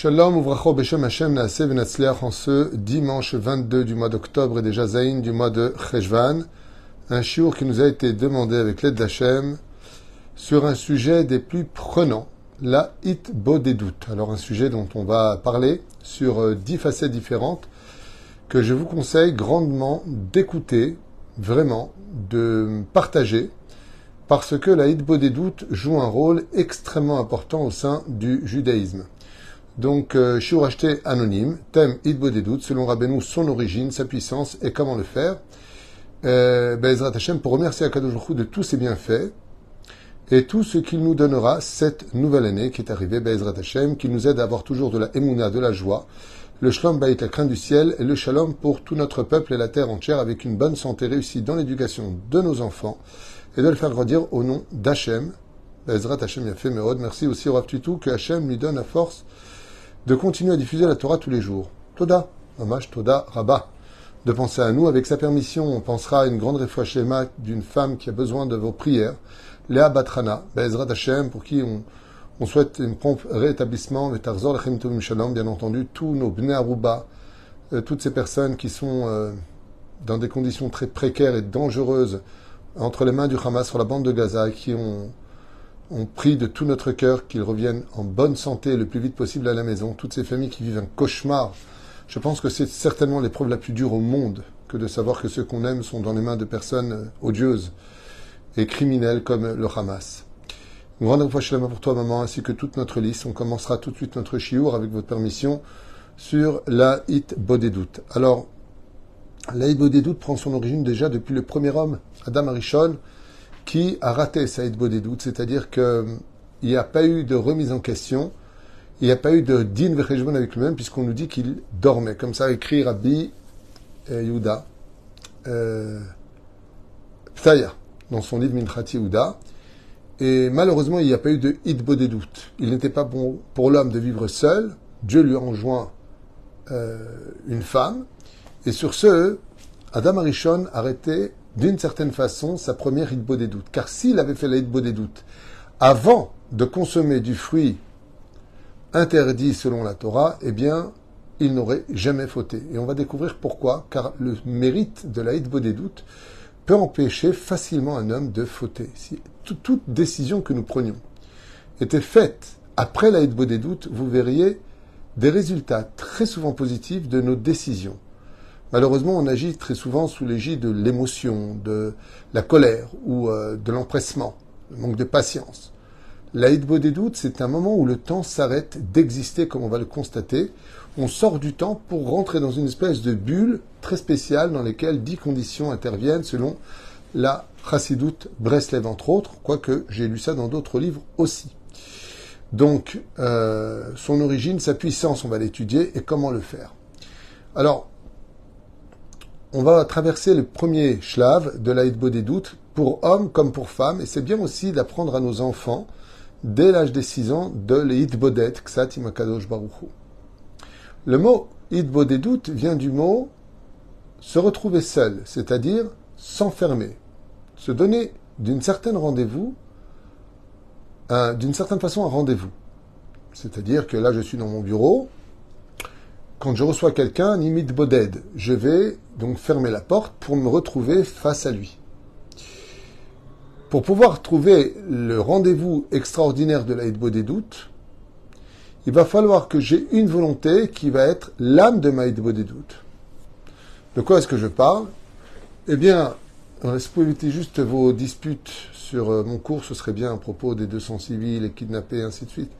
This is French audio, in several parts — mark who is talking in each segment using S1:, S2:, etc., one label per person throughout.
S1: Shalom Uvracho Beshem Hashem Naaseh Venatzliach en ce dimanche 22 du mois d'octobre et déjà Zayin du mois de Cheshvan, un shiur qui nous a été demandé avec l'aide d'Hachem sur un sujet des plus prenants, la hit doutes. Alors un sujet dont on va parler sur euh, dix facettes différentes que je vous conseille grandement d'écouter, vraiment, de partager, parce que la hit doutes joue un rôle extrêmement important au sein du judaïsme. Donc, euh, anonyme, thème Idbo des doutes, selon Rabbeinu, son origine, sa puissance et comment le faire. Euh, Bezrat Hashem, pour remercier Akadosh de tous ses bienfaits et tout ce qu'il nous donnera cette nouvelle année qui est arrivée, Bezrat Hashem, qui nous aide à avoir toujours de la émouna, de la joie, le shalom baït, la crainte du ciel, et le shalom pour tout notre peuple et la terre entière avec une bonne santé réussie dans l'éducation de nos enfants et de le faire grandir au nom d'Hachem. Bezrat Hashem fait Meod. Merci aussi au Rav Tutu que Hachem lui donne la force de continuer à diffuser la Torah tous les jours. Toda, hommage Toda, Rabat. De penser à nous, avec sa permission, on pensera à une grande réfouachéma d'une femme qui a besoin de vos prières, Léa Batrana, Bezrat Hashem, pour qui on, souhaite un prompt rétablissement, bien entendu, tous nos Bnei Aruba, euh, toutes ces personnes qui sont euh, dans des conditions très précaires et dangereuses entre les mains du Hamas sur la bande de Gaza, qui ont on prie de tout notre cœur qu'ils reviennent en bonne santé le plus vite possible à la maison. Toutes ces familles qui vivent un cauchemar. Je pense que c'est certainement l'épreuve la plus dure au monde que de savoir que ceux qu'on aime sont dans les mains de personnes odieuses et criminelles comme le Hamas. Une grande main pour toi, maman, ainsi que toute notre liste. On commencera tout de suite notre chiour, avec votre permission, sur la Hit. Alors, la Hit prend son origine déjà depuis le premier homme, Adam Arishon, qui a raté Saïd doutes, c'est-à-dire qu'il n'y a pas eu de remise en question, il n'y a pas eu de din vechejbon avec lui-même, puisqu'on nous dit qu'il dormait. Comme ça écrit Rabbi euh, Yehuda, euh, dans son livre Minchati Yehuda. Et malheureusement, il n'y a pas eu de des doutes. Il n'était pas bon pour l'homme de vivre seul. Dieu lui enjoint euh, une femme. Et sur ce, Adam Arishon arrêtait d'une certaine façon, sa première hitbo des doutes. Car s'il avait fait la hitbo des doutes avant de consommer du fruit interdit selon la Torah, eh bien, il n'aurait jamais fauté. Et on va découvrir pourquoi, car le mérite de la hitbo des doutes peut empêcher facilement un homme de fauter. Si toute, décision que nous prenions était faite après la hitbo des doutes, vous verriez des résultats très souvent positifs de nos décisions. Malheureusement, on agit très souvent sous l'égide de l'émotion, de la colère ou euh, de l'empressement, le manque de patience. L'aïdbo des doutes, c'est un moment où le temps s'arrête d'exister, comme on va le constater. On sort du temps pour rentrer dans une espèce de bulle très spéciale dans laquelle dix conditions interviennent selon la Chassidoute Breslev, entre autres, quoique j'ai lu ça dans d'autres livres aussi. Donc, euh, son origine, sa puissance, on va l'étudier et comment le faire. Alors, on va traverser le premier shlav de l'Aïdbo des doutes pour hommes comme pour femmes, et c'est bien aussi d'apprendre à nos enfants, dès l'âge des 6 ans, de l'Aïdbodet, Ksat Imakadosh Baruchu. Le mot Idbo des doutes vient du mot se retrouver seul, c'est-à-dire s'enfermer, se donner d'une certaine rendez-vous, d'une certaine façon un rendez-vous. C'est-à-dire que là, je suis dans mon bureau, quand je reçois quelqu'un, limite boded, je vais donc fermer la porte pour me retrouver face à lui. Pour pouvoir trouver le rendez-vous extraordinaire de l'Aïd doutes, il va falloir que j'ai une volonté qui va être l'âme de ma des doutes. De quoi est-ce que je parle? Eh bien, si vous éviter juste vos disputes sur euh, mon cours, ce serait bien à propos des 200 civils, les kidnappés, ainsi de suite.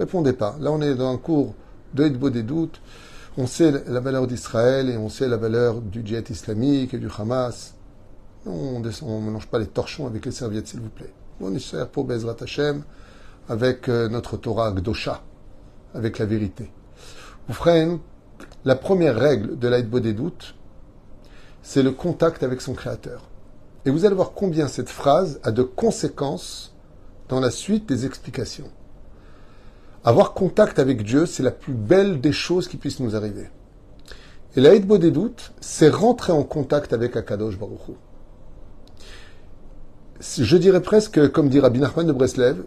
S1: Répondez pas. Là, on est dans un cours de des doutes. On sait la valeur d'Israël et on sait la valeur du djihad islamique et du Hamas. On ne mélange pas les torchons avec les serviettes, s'il vous plaît. On est cher pour Bezrat Hashem avec euh, notre Torah Gdosha, avec la vérité. Oufren, la première règle de l'Aïdbo des doutes, c'est le contact avec son Créateur. Et vous allez voir combien cette phrase a de conséquences dans la suite des explications. Avoir contact avec Dieu, c'est la plus belle des choses qui puissent nous arriver. Et la des doutes, c'est rentrer en contact avec Akadosh Baruch Je dirais presque, comme dit Rabbi Nachman de Breslev,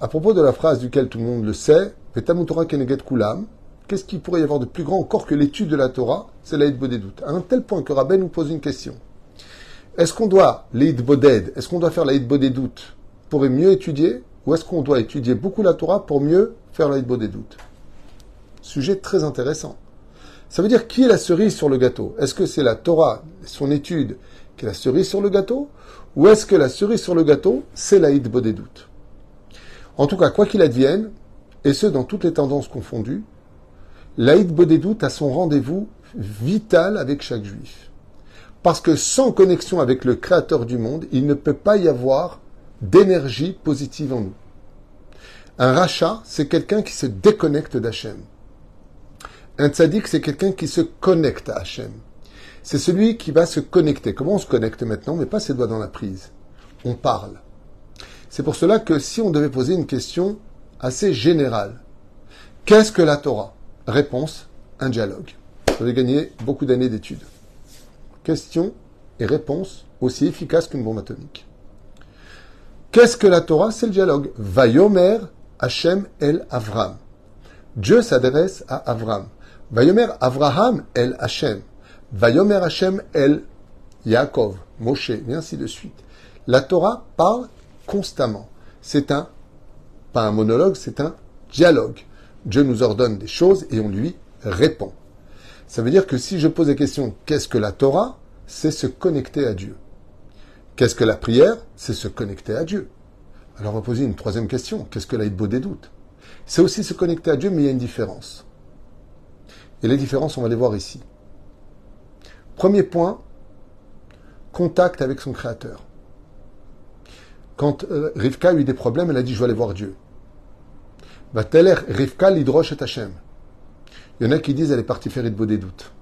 S1: à propos de la phrase duquel tout le monde le sait, qu'est-ce qu'il pourrait y avoir de plus grand encore que l'étude de la Torah? C'est l'Aïd Bodedut. À un tel point que Rabben nous pose une question. Est-ce qu'on doit, l'Aïd est-ce qu'on doit faire l'Aïd Bodedut pour mieux étudier ou est-ce qu'on doit étudier beaucoup la Torah pour mieux faire l'Aïd Bodedut Sujet très intéressant. Ça veut dire qui est la cerise sur le gâteau? Est-ce que c'est la Torah, son étude, qui est la cerise sur le gâteau? Ou est-ce que la cerise sur le gâteau, c'est l'Aïd Bodedut En tout cas, quoi qu'il advienne, et ce dans toutes les tendances confondues, l'Aïd Bodedut a son rendez-vous vital avec chaque juif. Parce que sans connexion avec le Créateur du monde, il ne peut pas y avoir d'énergie positive en nous. Un rachat, c'est quelqu'un qui se déconnecte d'Hachem. Un tzaddik, c'est quelqu'un qui se connecte à Hachem. C'est celui qui va se connecter. Comment on se connecte maintenant? Mais pas ses doigts dans la prise. On parle. C'est pour cela que si on devait poser une question assez générale, qu'est-ce que la Torah? Réponse, un dialogue. Vous avez gagné beaucoup d'années d'études. Question et réponse aussi efficace qu'une bombe atomique. Qu'est-ce que la Torah? C'est le dialogue. Vayomer Hachem el Avram. Dieu s'adresse à Avram. Vayomer Avraham el Hachem. Vayomer Hachem el Yaakov, Moshe, et ainsi de suite. La Torah parle constamment. C'est un, pas un monologue, c'est un dialogue. Dieu nous ordonne des choses et on lui répond. Ça veut dire que si je pose la question qu'est-ce que la Torah? C'est se connecter à Dieu. Qu'est-ce que la prière? C'est se connecter à Dieu. Alors on va poser une troisième question. Qu'est-ce que l'aide des doutes? C'est aussi se connecter à Dieu, mais il y a une différence. Et les différences, on va les voir ici. Premier point, contact avec son Créateur. Quand euh, Rivka a eu des problèmes, elle a dit, je vais aller voir Dieu. Va-t-elle Rivka l'hydroche et Hachem. Il y en a qui disent, elle est partie faire de des doutes.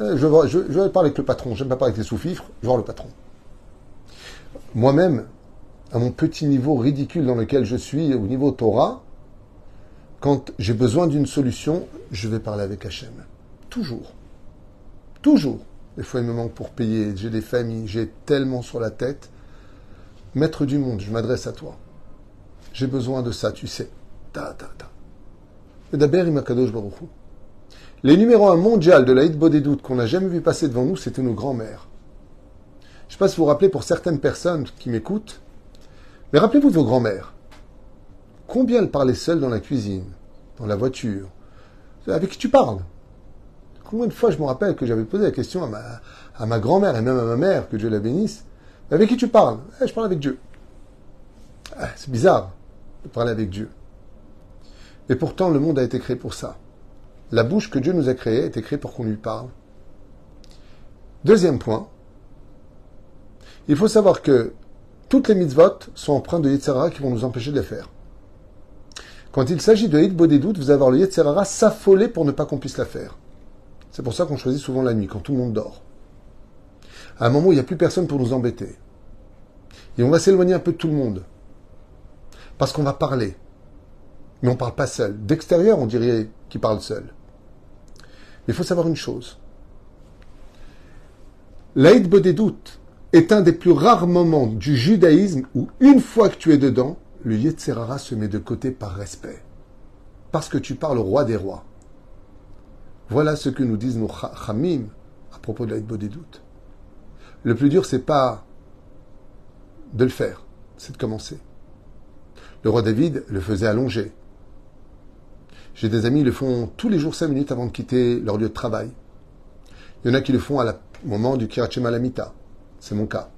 S1: Euh, je vais, je, je vais parler avec le patron, j'aime pas parler avec les sous-fifres, je vais voir le patron. Moi-même, à mon petit niveau ridicule dans lequel je suis, au niveau Torah, quand j'ai besoin d'une solution, je vais parler avec Hachem. Toujours. Toujours. Des fois, il me manque pour payer, j'ai des familles, j'ai tellement sur la tête. Maître du monde, je m'adresse à toi. J'ai besoin de ça, tu sais. Ta, ta, ta. Les numéros 1 mondial de la Hitbodédoute qu'on n'a jamais vu passer devant nous, c'était nos grands-mères. Je ne sais pas si vous vous rappelez pour certaines personnes qui m'écoutent, mais rappelez-vous de vos grands-mères. Combien elles parlaient seules dans la cuisine, dans la voiture Avec qui tu parles? Combien de fois je me rappelle que j'avais posé la question à ma, à ma grand-mère et même à ma mère, que Dieu la bénisse, avec qui tu parles? Eh, Je parle avec Dieu. Ah, c'est bizarre de parler avec Dieu. Et pourtant, le monde a été créé pour ça. La bouche que Dieu nous a créée a été créée pour qu'on lui parle. Deuxième point, il faut savoir que toutes les mitzvot sont empreintes de Yetzirara qui vont nous empêcher de les faire. Quand il s'agit de Hit des doutes, vous allez avoir le Yetzirara s'affoler pour ne pas qu'on puisse la faire. C'est pour ça qu'on choisit souvent la nuit, quand tout le monde dort. À un moment où il n'y a plus personne pour nous embêter. Et on va s'éloigner un peu de tout le monde. Parce qu'on va parler. Mais on ne parle pas seul. D'extérieur, on dirait qu'il parle seul. Mais il faut savoir une chose. L'Aïd doutes est un des plus rares moments du judaïsme où, une fois que tu es dedans, le Yetzerara se met de côté par respect. Parce que tu parles au roi des rois. Voilà ce que nous disent nos chamim à propos de l'Aïd doutes. Le plus dur, c'est pas de le faire, c'est de commencer. Le roi David le faisait allonger. J'ai des amis qui le font tous les jours cinq minutes avant de quitter leur lieu de travail. Il y en a qui le font au moment du Kirachem Alamita. C'est mon cas.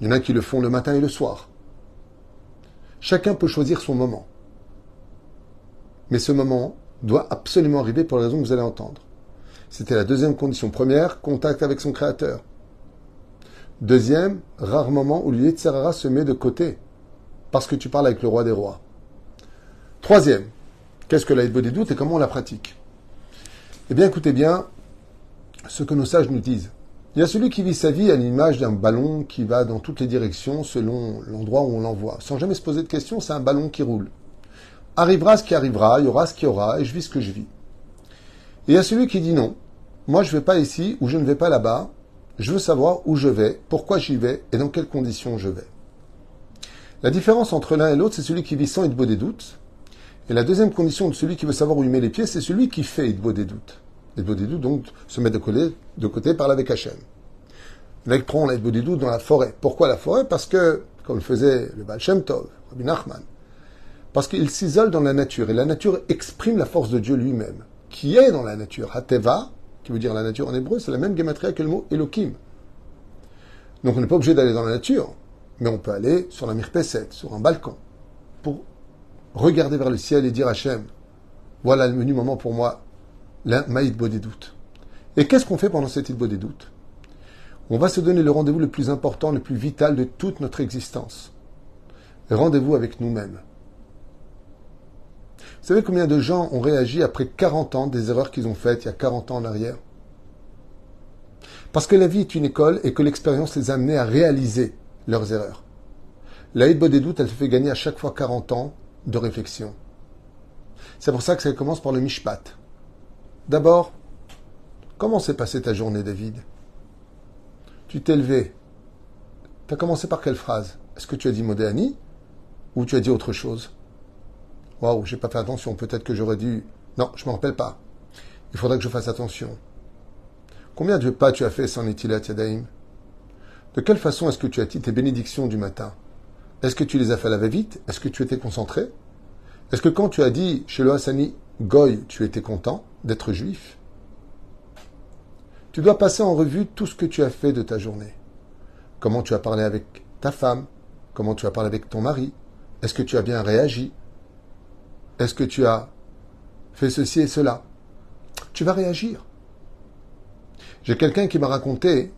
S1: Il y en a qui le font le matin et le soir. Chacun peut choisir son moment. Mais ce moment doit absolument arriver pour la raison que vous allez entendre. C'était la deuxième condition. Première, contact avec son créateur. Deuxième, rare moment où l'Yetzerara se met de côté. Parce que tu parles avec le roi des rois. Troisième, Qu'est-ce que la des doutes et comment on la pratique? Eh bien, écoutez bien ce que nos sages nous disent. Il y a celui qui vit sa vie à l'image d'un ballon qui va dans toutes les directions selon l'endroit où on l'envoie. Sans jamais se poser de questions, c'est un ballon qui roule. Arrivera ce qui arrivera, il y aura ce qu'il y aura, et je vis ce que je vis. Et il y a celui qui dit non. Moi, je ne vais pas ici ou je ne vais pas là-bas. Je veux savoir où je vais, pourquoi j'y vais et dans quelles conditions je vais. La différence entre l'un et l'autre, c'est celui qui vit sans Idbo des doutes. Et la deuxième condition de celui qui veut savoir où il met les pieds, c'est celui qui fait des doutes. Idbo des doutes, donc, se met de côté, de côté parle avec Hachem. Des doutes dans la forêt. Pourquoi la forêt? Parce que, comme le faisait le Baal Shem Tov, Rabbi Nachman, parce qu'il s'isole dans la nature. Et la nature exprime la force de Dieu lui-même, qui est dans la nature. Hateva, qui veut dire la nature en hébreu, c'est la même gematria que le mot Elohim. Donc on n'est pas obligé d'aller dans la nature, mais on peut aller sur la mirpeset, sur un balcon, pour regarder vers le ciel et dire Hachem, voilà le menu moment pour moi, la des doutes. Et qu'est-ce qu'on fait pendant cette idbo des doutes? On va se donner le rendez-vous le plus important, le plus vital de toute notre existence. Rendez-vous avec nous-mêmes. Vous savez combien de gens ont réagi après 40 ans des erreurs qu'ils ont faites il y a 40 ans en arrière? Parce que la vie est une école et que l'expérience les a amenés à réaliser leurs erreurs. La des doutes, elle se fait gagner à chaque fois 40 ans de réflexion. C'est pour ça que ça commence par le mishpat. D'abord, comment s'est passée ta journée, David? Tu t'es levé. Tu as commencé par quelle phrase? Est-ce que tu as dit Modéani ou tu as dit autre chose? Waouh, j'ai pas fait attention. Peut-être que j'aurais dû. Non, je me rappelle pas. Il faudrait que je fasse attention. Combien de pas tu as fait sans Itilat Yadaim De quelle façon est-ce que tu as dit tes bénédictions du matin? Est-ce que tu les as fait à la va-vite? Est-ce que tu étais concentré? Est-ce que quand tu as dit chez le Hassani Goy, tu étais content d'être juif? Tu dois passer en revue tout ce que tu as fait de ta journée. Comment tu as parlé avec ta femme? Comment tu as parlé avec ton mari? Est-ce que tu as bien réagi? Est-ce que tu as fait ceci et cela? Tu vas réagir. J'ai quelqu'un qui m'a raconté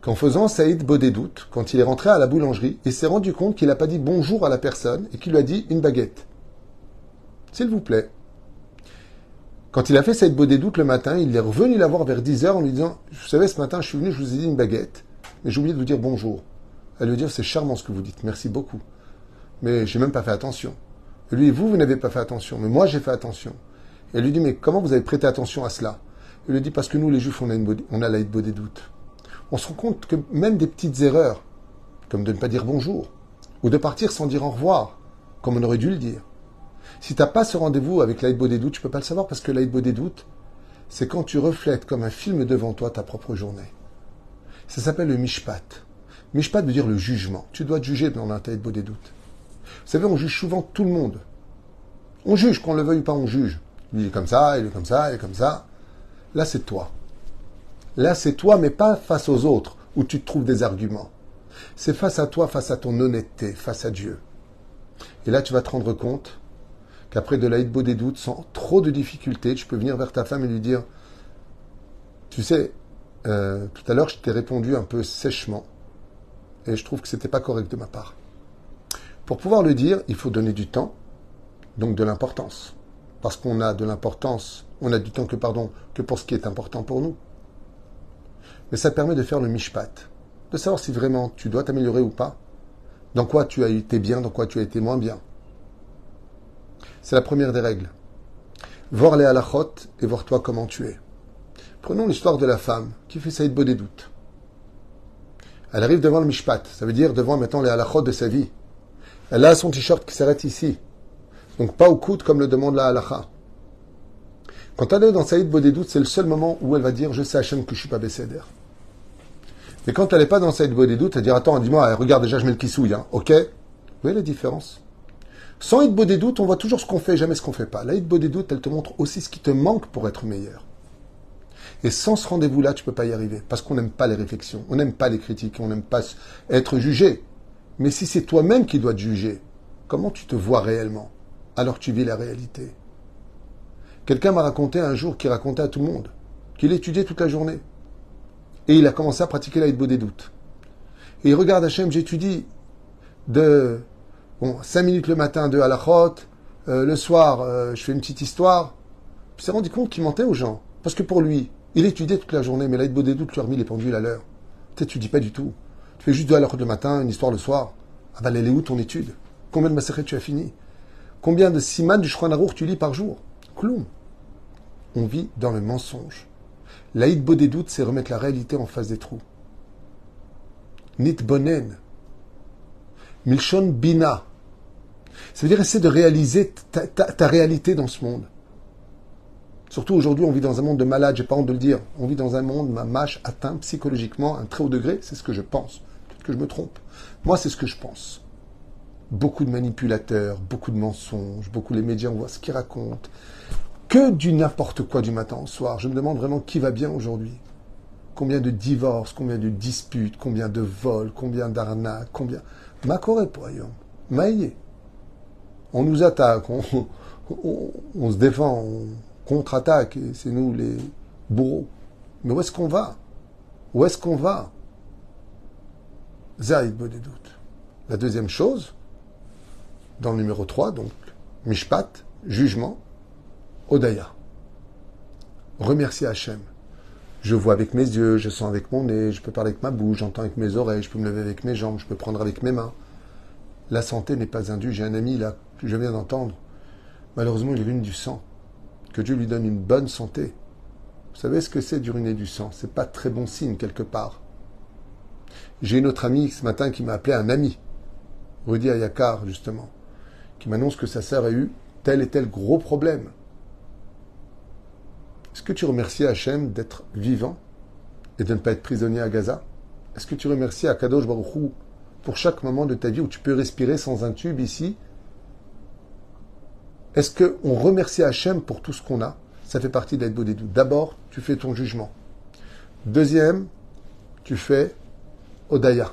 S1: qu'en faisant Saïd doutes, quand il est rentré à la boulangerie, il s'est rendu compte qu'il n'a pas dit bonjour à la personne et qu'il lui a dit une baguette. S'il vous plaît. Quand il a fait Saïd doutes le matin, il est revenu la voir vers 10h en lui disant Vous savez, ce matin, je suis venu, je vous ai dit une baguette, mais j'ai oublié de vous dire bonjour. Elle lui dit C'est charmant ce que vous dites, merci beaucoup. Mais j'ai même pas fait attention. Lui, vous, vous n'avez pas fait attention, mais moi, j'ai fait attention. Et elle lui dit, mais comment vous avez prêté attention à cela? Il lui dit, parce que nous, les Juifs, on a, une, on des doutes. On se rend compte que même des petites erreurs, comme de ne pas dire bonjour, ou de partir sans dire au revoir, comme on aurait dû le dire. Si tu n'as pas ce rendez-vous avec l'aïdbo des doutes, tu peux pas le savoir, parce que l'aïdbo des doutes, c'est quand tu reflètes comme un film devant toi ta propre journée. Ça s'appelle le mishpat. Mishpat veut dire le jugement. Tu dois te juger dans la des doutes. Vous savez, on juge souvent tout le monde. On juge, qu'on le veuille ou pas, on juge. Il est comme ça, il est comme ça, il est comme ça. Là, c'est toi. Là, c'est toi, mais pas face aux autres, où tu te trouves des arguments. C'est face à toi, face à ton honnêteté, face à Dieu. Et là, tu vas te rendre compte qu'après de l'aide beau des doutes, sans trop de difficultés, tu peux venir vers ta femme et lui dire, tu sais, euh, tout à l'heure, je t'ai répondu un peu sèchement, et je trouve que c'était pas correct de ma part. Pour pouvoir le dire, il faut donner du temps, donc de l'importance. Parce qu'on a de l'importance, on a du temps que, pardon, que pour ce qui est important pour nous. Mais ça permet de faire le mishpat, de savoir si vraiment tu dois t'améliorer ou pas, dans quoi tu as été bien, dans quoi tu as été moins bien. C'est la première des règles. Voir les halachot et voir toi comment tu es. Prenons l'histoire de la femme qui fait Saïd doutes. Elle arrive devant le mishpat, ça veut dire devant maintenant les halachot de sa vie. Elle a son t-shirt qui s'arrête ici. Donc pas au coude comme le demande la halacha. Quand elle est dans Saïd Bodedout, c'est le seul moment où elle va dire Je sais Hachem que je suis pas Besséder. Mais quand elle n'est pas dans Saïd Bodedout, elle dire Attends, dis-moi, regarde déjà, je mets le kissouille, hein, ok Vous voyez la différence? Sans Saïd Bodedout, on voit toujours ce qu'on fait, jamais ce qu'on fait pas. La Saïd Bodedout, elle te montre aussi ce qui te manque pour être meilleur. Et sans ce rendez-vous-là, tu peux pas y arriver. Parce qu'on n'aime pas les réflexions, on n'aime pas les critiques, on n'aime pas être jugé. Mais si c'est toi-même qui dois te juger, comment tu te vois réellement? Alors tu vis la réalité Quelqu'un m'a raconté un jour qu'il racontait à tout le monde qu'il étudiait toute la journée. Et il a commencé à pratiquer la des doutes. Et il regarde Hachem, j'étudie de bon, 5 minutes le matin de Halachot, euh, le soir, euh, je fais une petite histoire. Puis il s'est rendu compte qu'il mentait aux gens. Parce que pour lui, il étudiait toute la journée, mais la des doutes lui a remis les pendules à l'heure. Tu dis pas du tout. Tu fais juste de Halachot le matin, une histoire le soir. Ah bah, elle est où ton étude? Combien de massacres tu as fini? Combien de siman du Shronarour tu lis par jour? Cloum. On vit dans le mensonge. L'aïd beau des doutes, c'est remettre la réalité en face des trous. Nit bonen. Milchon Bina. Ça veut dire essayer de réaliser ta, réalité dans ce monde. Surtout aujourd'hui, on vit dans un monde de malades, j'ai pas honte de le dire. On vit dans un monde, ma mâche atteint psychologiquement un très haut degré, c'est ce que je pense. Peut-être que je me trompe. Moi, c'est ce que je pense. Beaucoup de manipulateurs, beaucoup de mensonges, beaucoup les médias, on voit ce qu'ils racontent. Que du n'importe quoi du matin au soir. Je me demande vraiment qui va bien aujourd'hui. Combien de divorces, combien de disputes, combien de vols, combien d'arnaques, combien. Ma Poyom. Maïe. On nous attaque, on, se défend, on contre-attaque, et c'est nous les bourreaux. Mais où est-ce qu'on va? Où est-ce qu'on va? Zaïd doutes. La deuxième chose, dans le numéro 3, donc, Mishpat, jugement, Odaya. Remercier Hachem. Je vois avec mes yeux, je sens avec mon nez, je peux parler avec ma bouche, j'entends avec mes oreilles, je peux me lever avec mes jambes, je peux prendre avec mes mains. La santé n'est pas indue. J'ai un ami là je viens d'entendre. Malheureusement, il urine du sang. Que Dieu lui donne une bonne santé. Vous savez ce que c'est d'uriner du sang? C'est pas très bon signe quelque part. J'ai une autre amie ce matin qui m'a appelé un ami, Rudy Ayakar justement, qui m'annonce que sa sœur a eu tel et tel gros problème. Est-ce que tu remercies Hachem d'être vivant et de ne pas être prisonnier à Gaza? Est-ce que tu remercies Akadosh Baruch pour chaque moment de ta vie où tu peux respirer sans un tube ici Est-ce qu'on remercie Hachem pour tout ce qu'on a? Ça fait partie d'être doutes. D'abord, tu fais ton jugement. Deuxième, tu fais Odaya.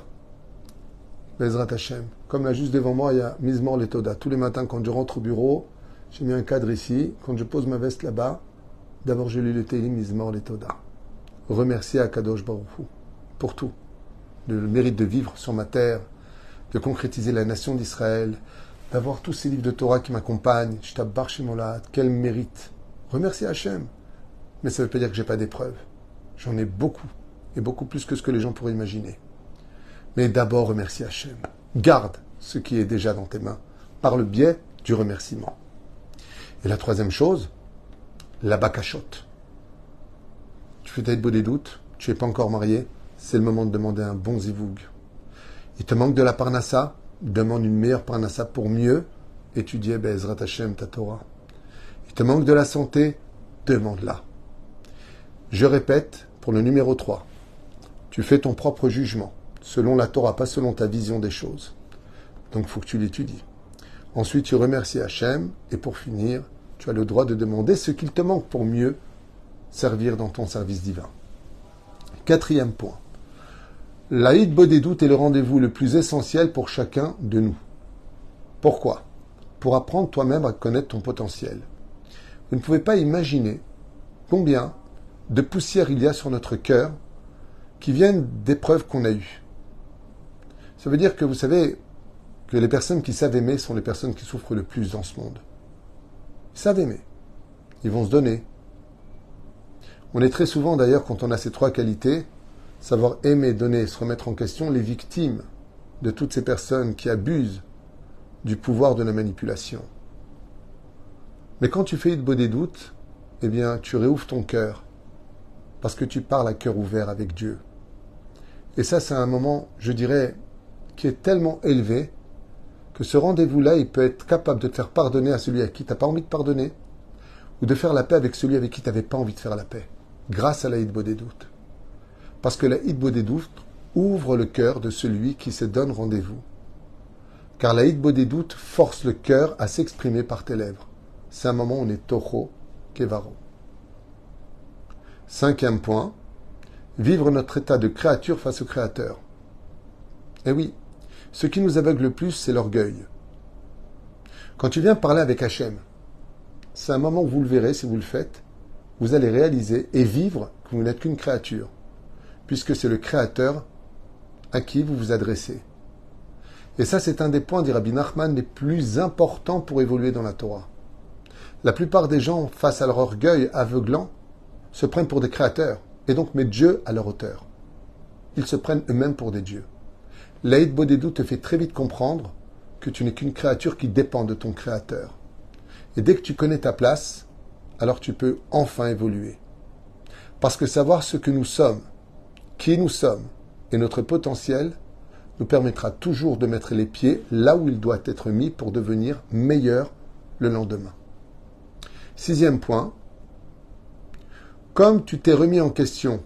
S1: Bezrat Hachem. Comme là, juste devant moi, il y a Mizmor Letoda. Tous les matins, quand je rentre au bureau, j'ai mis un cadre ici. Quand je pose ma veste là-bas, D'abord, je lis le Télim Mizmor les Toda. Remercier Akadosh Baruch pour tout. Le mérite de vivre sur ma terre, de concrétiser la nation d'Israël, d'avoir tous ces livres de Torah qui m'accompagnent. Shtabbar Shemolat, quel mérite. Remercier Hachem. Mais ça ne veut pas dire que j'ai pas d'épreuves. J'en ai beaucoup. Et beaucoup plus que ce que les gens pourraient imaginer. Mais d'abord, remercier Hachem. Garde ce qui est déjà dans tes mains par le biais du remerciement. Et la troisième chose, la bacachotte. Tu fais beau des doutes, tu n'es pas encore marié, c'est le moment de demander un bon zivoug. Il te manque de la parnassa, demande une meilleure parnassa pour mieux étudier Bezrat Hashem ta Torah. Il te manque de la santé, demande-la. Je répète pour le numéro 3. Tu fais ton propre jugement, selon la Torah, pas selon ta vision des choses. Donc faut que tu l'étudies. Ensuite, tu remercies Hachem, et pour finir, tu as le droit de demander ce qu'il te manque pour mieux servir dans ton service divin. Quatrième point. L'Aïd Bodédout est le rendez-vous le plus essentiel pour chacun de nous. Pourquoi? Pour apprendre toi-même à connaître ton potentiel. Vous ne pouvez pas imaginer combien de poussière il y a sur notre cœur qui viennent d'épreuves qu'on a eues. Ça veut dire que vous savez que les personnes qui savent aimer sont les personnes qui souffrent le plus dans ce monde. Ils savent aimer. Ils vont se donner. On est très souvent d'ailleurs, quand on a ces trois qualités, savoir aimer, donner, se remettre en question, les victimes de toutes ces personnes qui abusent du pouvoir de la manipulation. Mais quand tu fais beau des doutes, eh bien, tu réouvres ton cœur, parce que tu parles à cœur ouvert avec Dieu. Et ça, c'est un moment, je dirais, qui est tellement élevé que ce rendez-vous-là, il peut être capable de te faire pardonner à celui à qui tu n'as pas envie de pardonner, ou de faire la paix avec celui avec qui tu n'avais pas envie de faire la paix, grâce à la Hitbo des doutes. Parce que la doutes ouvre le cœur de celui qui se donne rendez-vous. Car la doutes force le cœur à s'exprimer par tes lèvres. C'est un moment où on est Toho Kevaro. Cinquième point, vivre notre état de créature face au Créateur. Eh oui, ce qui nous aveugle le plus, c'est l'orgueil. Quand tu viens parler avec Hachem, c'est un moment où vous le verrez si vous le faites, vous allez réaliser et vivre que vous n'êtes qu'une créature, puisque c'est le Créateur à qui vous vous adressez. Et ça, c'est un des points, dit Rabbi Nachman, les plus importants pour évoluer dans la Torah. La plupart des gens, face à leur orgueil aveuglant, se prennent pour des créateurs, et donc mettent Dieu à leur hauteur. Ils se prennent eux-mêmes pour des dieux. L'Aïd Bodedou te fait très vite comprendre que tu n'es qu'une créature qui dépend de ton Créateur. Et dès que tu connais ta place, alors tu peux enfin évoluer. Parce que savoir ce que nous sommes, qui nous sommes et notre potentiel nous permettra toujours de mettre les pieds là où il doit être mis pour devenir meilleur le lendemain. Sixième point, comme tu t'es remis en question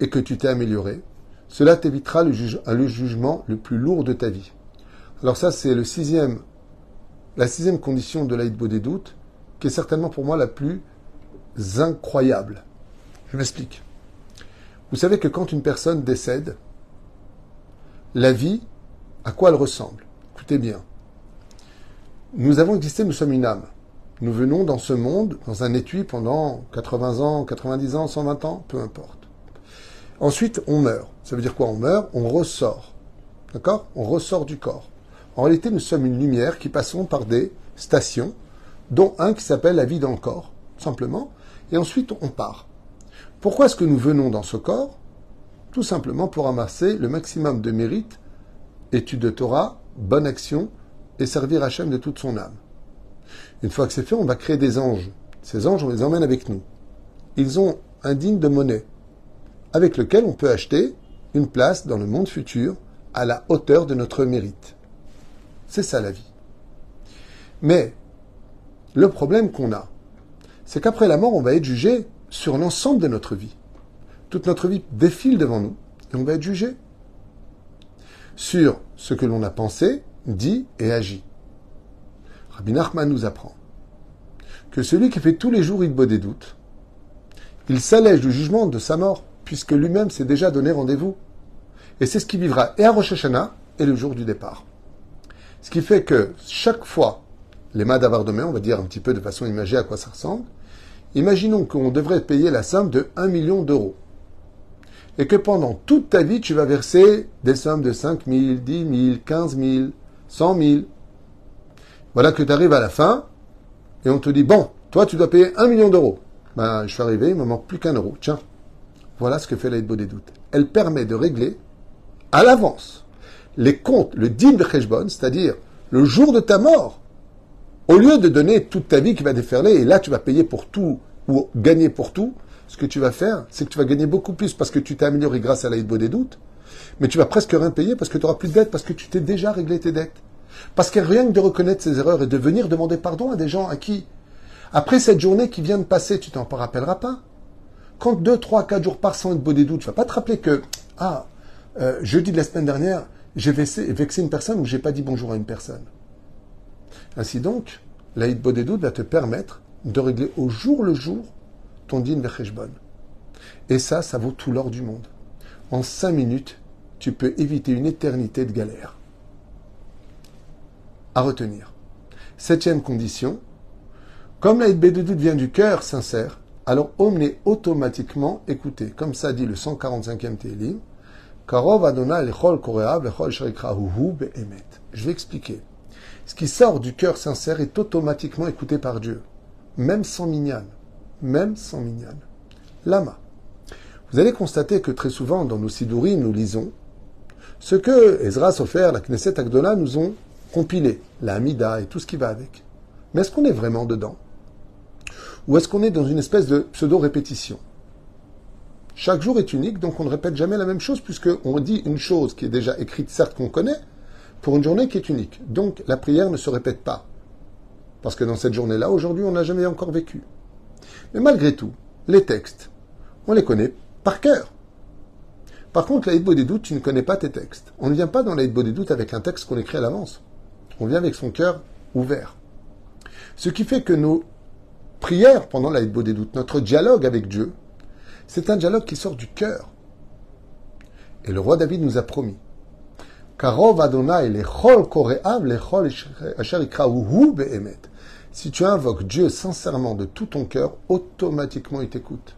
S1: et que tu t'es amélioré, cela t'évitera le, jugement le plus lourd de ta vie. Alors ça, c'est la sixième condition de l'aïdbo des doutes, qui est certainement pour moi la plus incroyable. Je m'explique. Vous savez que quand une personne décède, la vie, à quoi elle ressemble? Écoutez bien. Nous avons existé, nous sommes une âme. Nous venons dans ce monde, dans un étui, pendant 80 ans, 90 ans, 120 ans, peu importe. Ensuite, on meurt. Ça veut dire quoi? On meurt, on ressort. D'accord? On ressort du corps. En réalité, nous sommes une lumière qui passons par des stations, dont un qui s'appelle la vie dans le corps, simplement, et ensuite on part. Pourquoi est-ce que nous venons dans ce corps? Tout simplement pour amasser le maximum de mérite, étude de Torah, bonne action, et servir Hachem de toute son âme. Une fois que c'est fait, on va créer des anges. Ces anges, on les emmène avec nous. Ils ont un digne de monnaie, avec lequel on peut acheter une place dans le monde futur à la hauteur de notre mérite. C'est ça la vie. Mais le problème qu'on a, c'est qu'après la mort, on va être jugé sur l'ensemble de notre vie. Toute notre vie défile devant nous et on va être jugé sur ce que l'on a pensé, dit et agi. Rabbi Nachman nous apprend que celui qui fait tous les jours il des doutes, il s'allège du jugement de sa mort, puisque lui-même s'est déjà donné rendez-vous. Et c'est ce qui vivra et à Rosh Hashanah et le jour du départ. Ce qui fait que chaque fois, les mains demain, on va dire un petit peu de façon imagée à quoi ça ressemble, imaginons qu'on devrait payer la somme de 1 million d'euros. Et que pendant toute ta vie, tu vas verser des sommes de 5 000, 10 000, 15 000, 100 000. Voilà que tu arrives à la fin, et on te dit, bon, toi tu dois payer 1 million d'euros. Ben, je suis arrivé, il me manque plus qu'un euro. Tiens, voilà ce que fait l'aide des doutes. Elle permet de régler à l'avance les comptes, le din de c'est-à-dire le jour de ta mort, au lieu de donner toute ta vie qui va déferler, et là tu vas payer pour tout ou gagner pour tout, ce que tu vas faire, c'est que tu vas gagner beaucoup plus parce que tu t'es amélioré grâce à l'aide des doutes, mais tu vas presque rien payer parce que tu n'auras plus de dettes, parce que tu t'es déjà réglé tes dettes. Parce que rien que de reconnaître ses erreurs et de venir demander pardon à des gens à qui, après cette journée qui vient de passer, tu t'en rappelleras pas. Quand deux, trois, quatre jours par sans être beau des tu vas pas te rappeler que, ah, euh, jeudi de la semaine dernière, j'ai vexé, une personne ou j'ai pas dit bonjour à une personne. Ainsi donc, l'aïd doutes va te permettre de régler au jour le jour ton din vecheshbon. Et ça, ça vaut tout l'or du monde. En cinq minutes, tu peux éviter une éternité de galère. À retenir. Septième condition, comme l'aïd de doute vient du cœur sincère, alors Om est automatiquement écouté. Comme ça dit le 145e Télim. Je vais expliquer. Ce qui sort du cœur sincère est automatiquement écouté par Dieu. Même sans minyan. Même sans minyan. Lama. Vous allez constater que très souvent dans nos sidourim, nous lisons ce que Ezra Sofer, la Knesset Agdola nous ont compilé, la Hamida et tout ce qui va avec. Mais est-ce qu'on est vraiment dedans? Ou est-ce qu'on est dans une espèce de pseudo-répétition? Chaque jour est unique, donc on ne répète jamais la même chose, puisqu'on dit une chose qui est déjà écrite, certes qu'on connaît, pour une journée qui est unique. Donc la prière ne se répète pas. Parce que dans cette journée-là, aujourd'hui, on n'a jamais encore vécu. Mais malgré tout, les textes, on les connaît par cœur. Par contre, la des doutes, tu ne connais pas tes textes. On ne vient pas dans la des doutes avec un texte qu'on écrit à l'avance. On vient avec son cœur ouvert. Ce qui fait que nos prière pendant la des doutes, notre dialogue avec Dieu, c'est un dialogue qui sort du cœur. Et le roi David nous a promis. Si tu invoques Dieu sincèrement de tout ton cœur, automatiquement il t'écoute.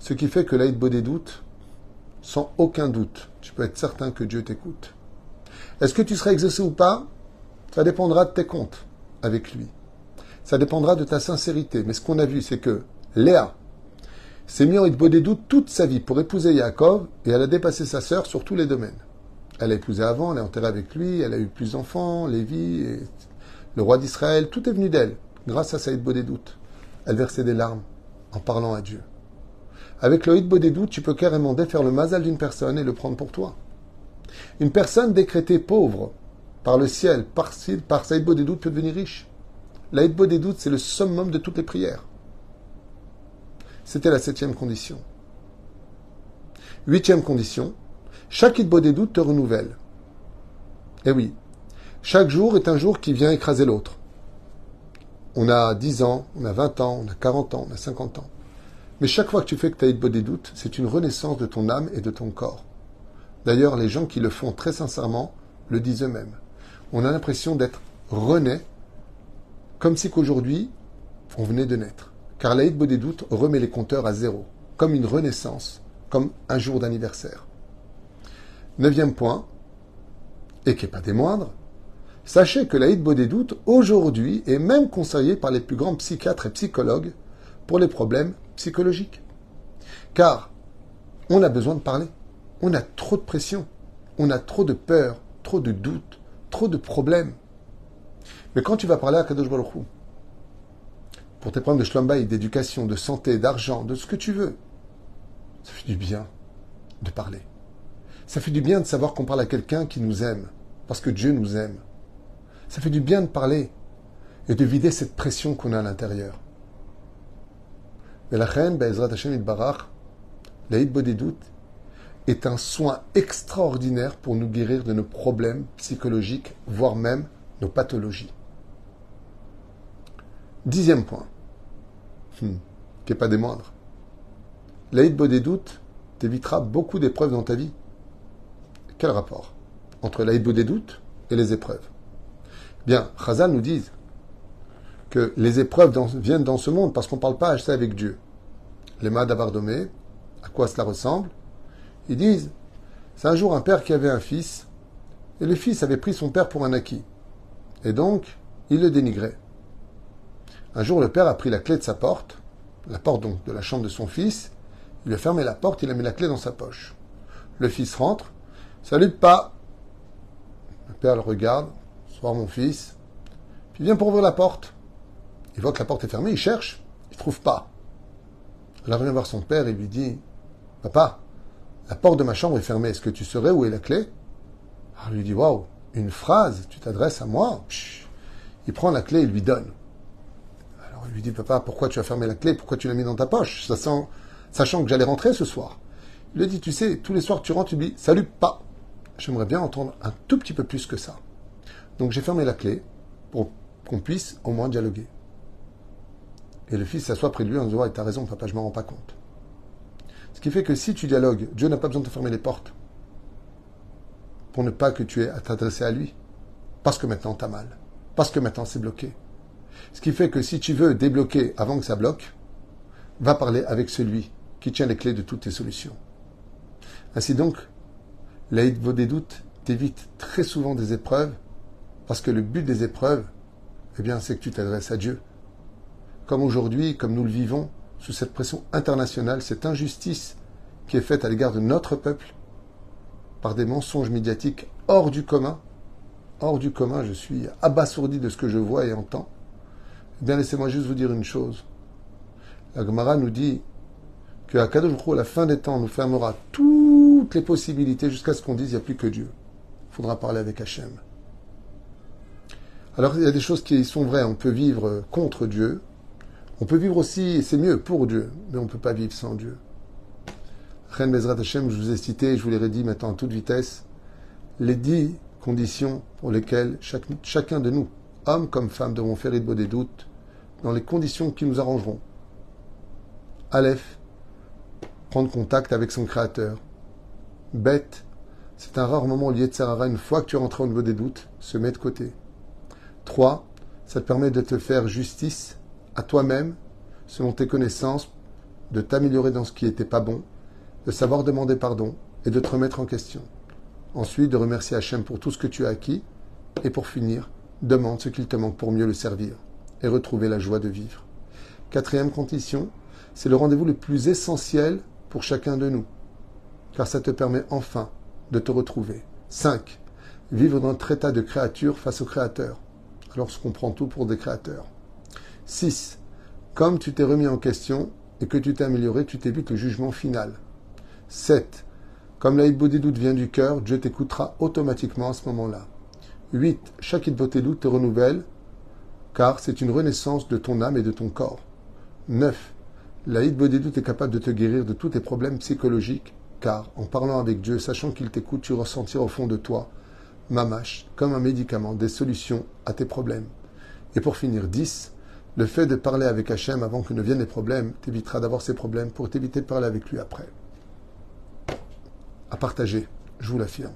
S1: Ce qui fait que l'aide des doutes, sans aucun doute, tu peux être certain que Dieu t'écoute. Est-ce que tu seras exaucé ou pas? Ça dépendra de tes comptes avec lui. Ça dépendra de ta sincérité. Mais ce qu'on a vu, c'est que Léa s'est mis en doutes toute sa vie pour épouser Yaakov et elle a dépassé sa sœur sur tous les domaines. Elle a épousé avant, elle est enterrée avec lui, elle a eu plus d'enfants, Lévi, le roi d'Israël, tout est venu d'elle, grâce à sa des doutes. Elle versait des larmes en parlant à Dieu. Avec des doutes, tu peux carrément défaire le mazal d'une personne et le prendre pour toi. Une personne décrétée pauvre par le ciel, par, par Saïd Bodédout, peut devenir riche. L'Aïd Bodédout, c'est le summum de toutes les prières. C'était la septième condition. Huitième condition, chaque Bodédout te renouvelle. Eh oui, chaque jour est un jour qui vient écraser l'autre. On a 10 ans, on a 20 ans, on a 40 ans, on a 50 ans. Mais chaque fois que tu fais que des doutes, c'est une renaissance de ton âme et de ton corps. D'ailleurs, les gens qui le font très sincèrement le disent eux-mêmes. On a l'impression d'être rené, comme si qu'aujourd'hui, on venait de naître. Car l'Aïd doutes remet les compteurs à zéro, comme une renaissance, comme un jour d'anniversaire. Neuvième point, et qui n'est pas des moindres, Sachez que l'Aïd doutes aujourd'hui, est même conseillé par les plus grands psychiatres et psychologues pour les problèmes psychologiques. Car on a besoin de parler. On a trop de pression. On a trop de peur, trop de doutes, trop de problèmes. Mais quand tu vas parler à Kadosh Baruch pour tes problèmes de shlombaï, d'éducation, de santé, d'argent, de ce que tu veux, ça fait du bien de parler. Ça fait du bien de savoir qu'on parle à quelqu'un qui nous aime, parce que Dieu nous aime. Ça fait du bien de parler et de vider cette pression qu'on a à l'intérieur. Mais la reine, Be'ezrat Hashem Barach, l'Aïd Bodédout, est un soin extraordinaire pour nous guérir de nos problèmes psychologiques, voire même nos pathologies. Dixième point, hmm, qui n'est pas des moindres. L'Aïd Bodédout t'évitera beaucoup d'épreuves dans ta vie. Quel rapport entre l'Aïd Bodédout et les épreuves? Bien, Chazal nous dit que les épreuves viennent dans ce monde parce qu'on ne parle pas assez avec Dieu. Les Madabardomé, à quoi cela ressemble? Ils disent c'est un jour un père qui avait un fils, et le fils avait pris son père pour un acquis. Et donc, il le dénigrait. Un jour, le père a pris la clé de sa porte, la porte donc de la chambre de son fils, il a fermé la porte, il a mis la clé dans sa poche. Le fils rentre, salut pas. Le père le regarde, voir mon fils. Puis il vient pour ouvrir la porte. Il voit que la porte est fermée, il cherche, il ne trouve pas. Alors il vient voir son père et lui dit Papa, la porte de ma chambre est fermée, est-ce que tu saurais où est la clé? Alors il lui dit Waouh, une phrase, tu t'adresses à moi? Il prend la clé et lui donne. Alors il lui dit Papa, pourquoi tu as fermé la clé? Pourquoi tu l'as mis dans ta poche? Sachant que j'allais rentrer ce soir. Il lui dit Tu sais, tous les soirs tu rentres, tu dis Salut, pas. J'aimerais bien entendre un tout petit peu plus que ça. Donc j'ai fermé la clé pour qu'on puisse au moins dialoguer. Et le fils s'assoit près de lui en disant Tu as raison, papa, je m'en rends pas compte. Ce qui fait que si tu dialogues, Dieu n'a pas besoin de fermer les portes pour ne pas que tu aies à t'adresser à lui. Parce que maintenant tu as mal. Parce que maintenant c'est bloqué. Ce qui fait que si tu veux débloquer avant que ça bloque, va parler avec celui qui tient les clés de toutes tes solutions. Ainsi donc, des doutes t'évite très souvent des épreuves parce que le but des épreuves, eh bien, c'est que tu t'adresses à Dieu. Comme aujourd'hui, comme nous le vivons, sous cette pression internationale, cette injustice qui est faite à l'égard de notre peuple, par des mensonges médiatiques hors du commun, hors du commun, je suis abasourdi de ce que je vois et entends. Eh bien, laissez-moi juste vous dire une chose. La Gemara nous dit que à Kadosh à la fin des temps, nous fermera toutes les possibilités jusqu'à ce qu'on dise il n'y a plus que Dieu. Il faudra parler avec Hachem. Alors il y a des choses qui sont vraies. On peut vivre contre Dieu. On peut vivre aussi, c'est mieux, pour Dieu. Mais on ne peut pas vivre sans Dieu. Ren Bezrat Hashem, je vous ai cité, je vous l'ai redit maintenant à toute vitesse, les dix conditions pour lesquelles chacun de nous, hommes comme femmes, devons faire de des doutes dans les conditions qui nous arrangeront. Aleph, prendre contact avec son Créateur. Bête, c'est un rare moment lié de Sarara, une fois que tu es rentré au niveau des doutes, se met de côté. 3. Ça te permet de te faire justice à toi-même, selon tes connaissances, de t'améliorer dans ce qui n'était pas bon, de savoir demander pardon et de te remettre en question. Ensuite, de remercier Hachem pour tout ce que tu as acquis. Et pour finir, demande ce qu'il te manque pour mieux le servir et retrouver la joie de vivre. Quatrième condition, c'est le rendez-vous le plus essentiel pour chacun de nous, car ça te permet enfin de te retrouver. 5. Vivre dans notre état de créature face au Créateur lorsqu'on prend tout pour des créateurs. 6. Comme tu t'es remis en question et que tu t'es amélioré, tu t'évites le jugement final. 7. Comme la doute vient du cœur, Dieu t'écoutera automatiquement à ce moment-là. 8. Chaque doute te renouvelle, car c'est une renaissance de ton âme et de ton corps. 9. La doute est capable de te guérir de tous tes problèmes psychologiques, car en parlant avec Dieu, sachant qu'il t'écoute, tu ressentiras au fond de toi, mamache, comme un médicament, des solutions à tes problèmes. Et pour finir, 10. Le fait de parler avec Hachem avant que ne viennent les problèmes t'évitera d'avoir ces problèmes pour t'éviter de parler avec lui après. À partager, je vous l'affirme.